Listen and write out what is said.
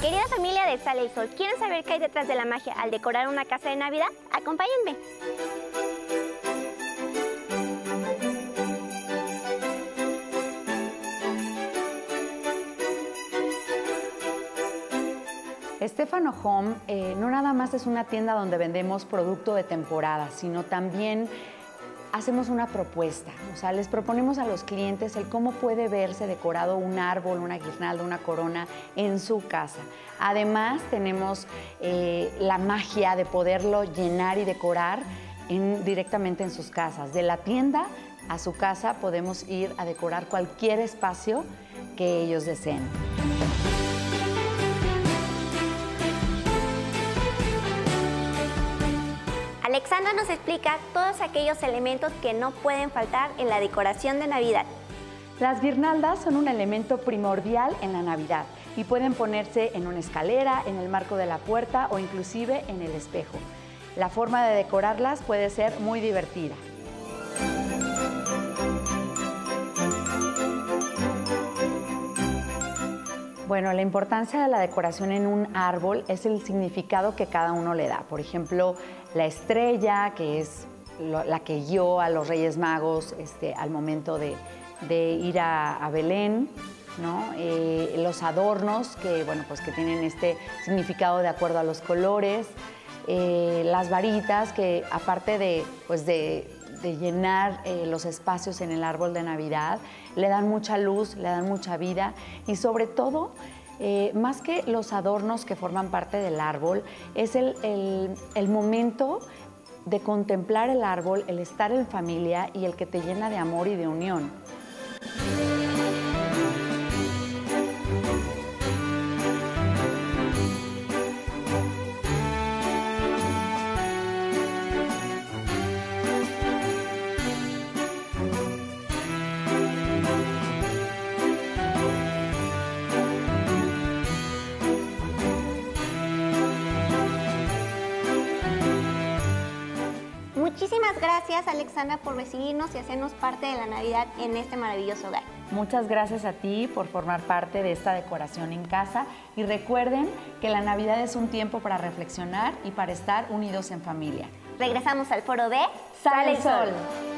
Querida familia de Sale el Sol, ¿quieren saber qué hay detrás de la magia al decorar una casa de Navidad? Acompáñenme. Estefano Home eh, no nada más es una tienda donde vendemos producto de temporada, sino también hacemos una propuesta. O sea, les proponemos a los clientes el cómo puede verse decorado un árbol, una guirnalda, una corona en su casa. Además, tenemos eh, la magia de poderlo llenar y decorar directamente en sus casas. De la tienda a su casa podemos ir a decorar cualquier espacio que ellos deseen. Alexandra nos explica todos aquellos elementos que no pueden faltar en la decoración de Navidad. Las guirnaldas son un elemento primordial en la Navidad y pueden ponerse en una escalera, en el marco de la puerta o inclusive en el espejo. La forma de decorarlas puede ser muy divertida. Bueno, la importancia de la decoración en un árbol es el significado que cada uno le da. Por ejemplo, la estrella, que es la que guió a los Reyes Magos este, al momento de, ir a, Belén, eh, los adornos, que, bueno, pues que tienen este significado de acuerdo a los colores, eh, las varitas, que aparte de, pues de, llenar eh, los espacios en el árbol de Navidad, le dan mucha luz, le dan mucha vida y sobre todo eh, más que los adornos que forman parte del árbol, es el, el momento de contemplar el árbol, el estar en familia y el que te llena de amor y de unión. Muchísimas gracias Alexandra por recibirnos y hacernos parte de la Navidad en este maravilloso hogar. Muchas gracias a ti por formar parte de esta decoración en casa y recuerden que la Navidad es un tiempo para reflexionar y para estar unidos en familia. Regresamos al foro de Sale el Sol.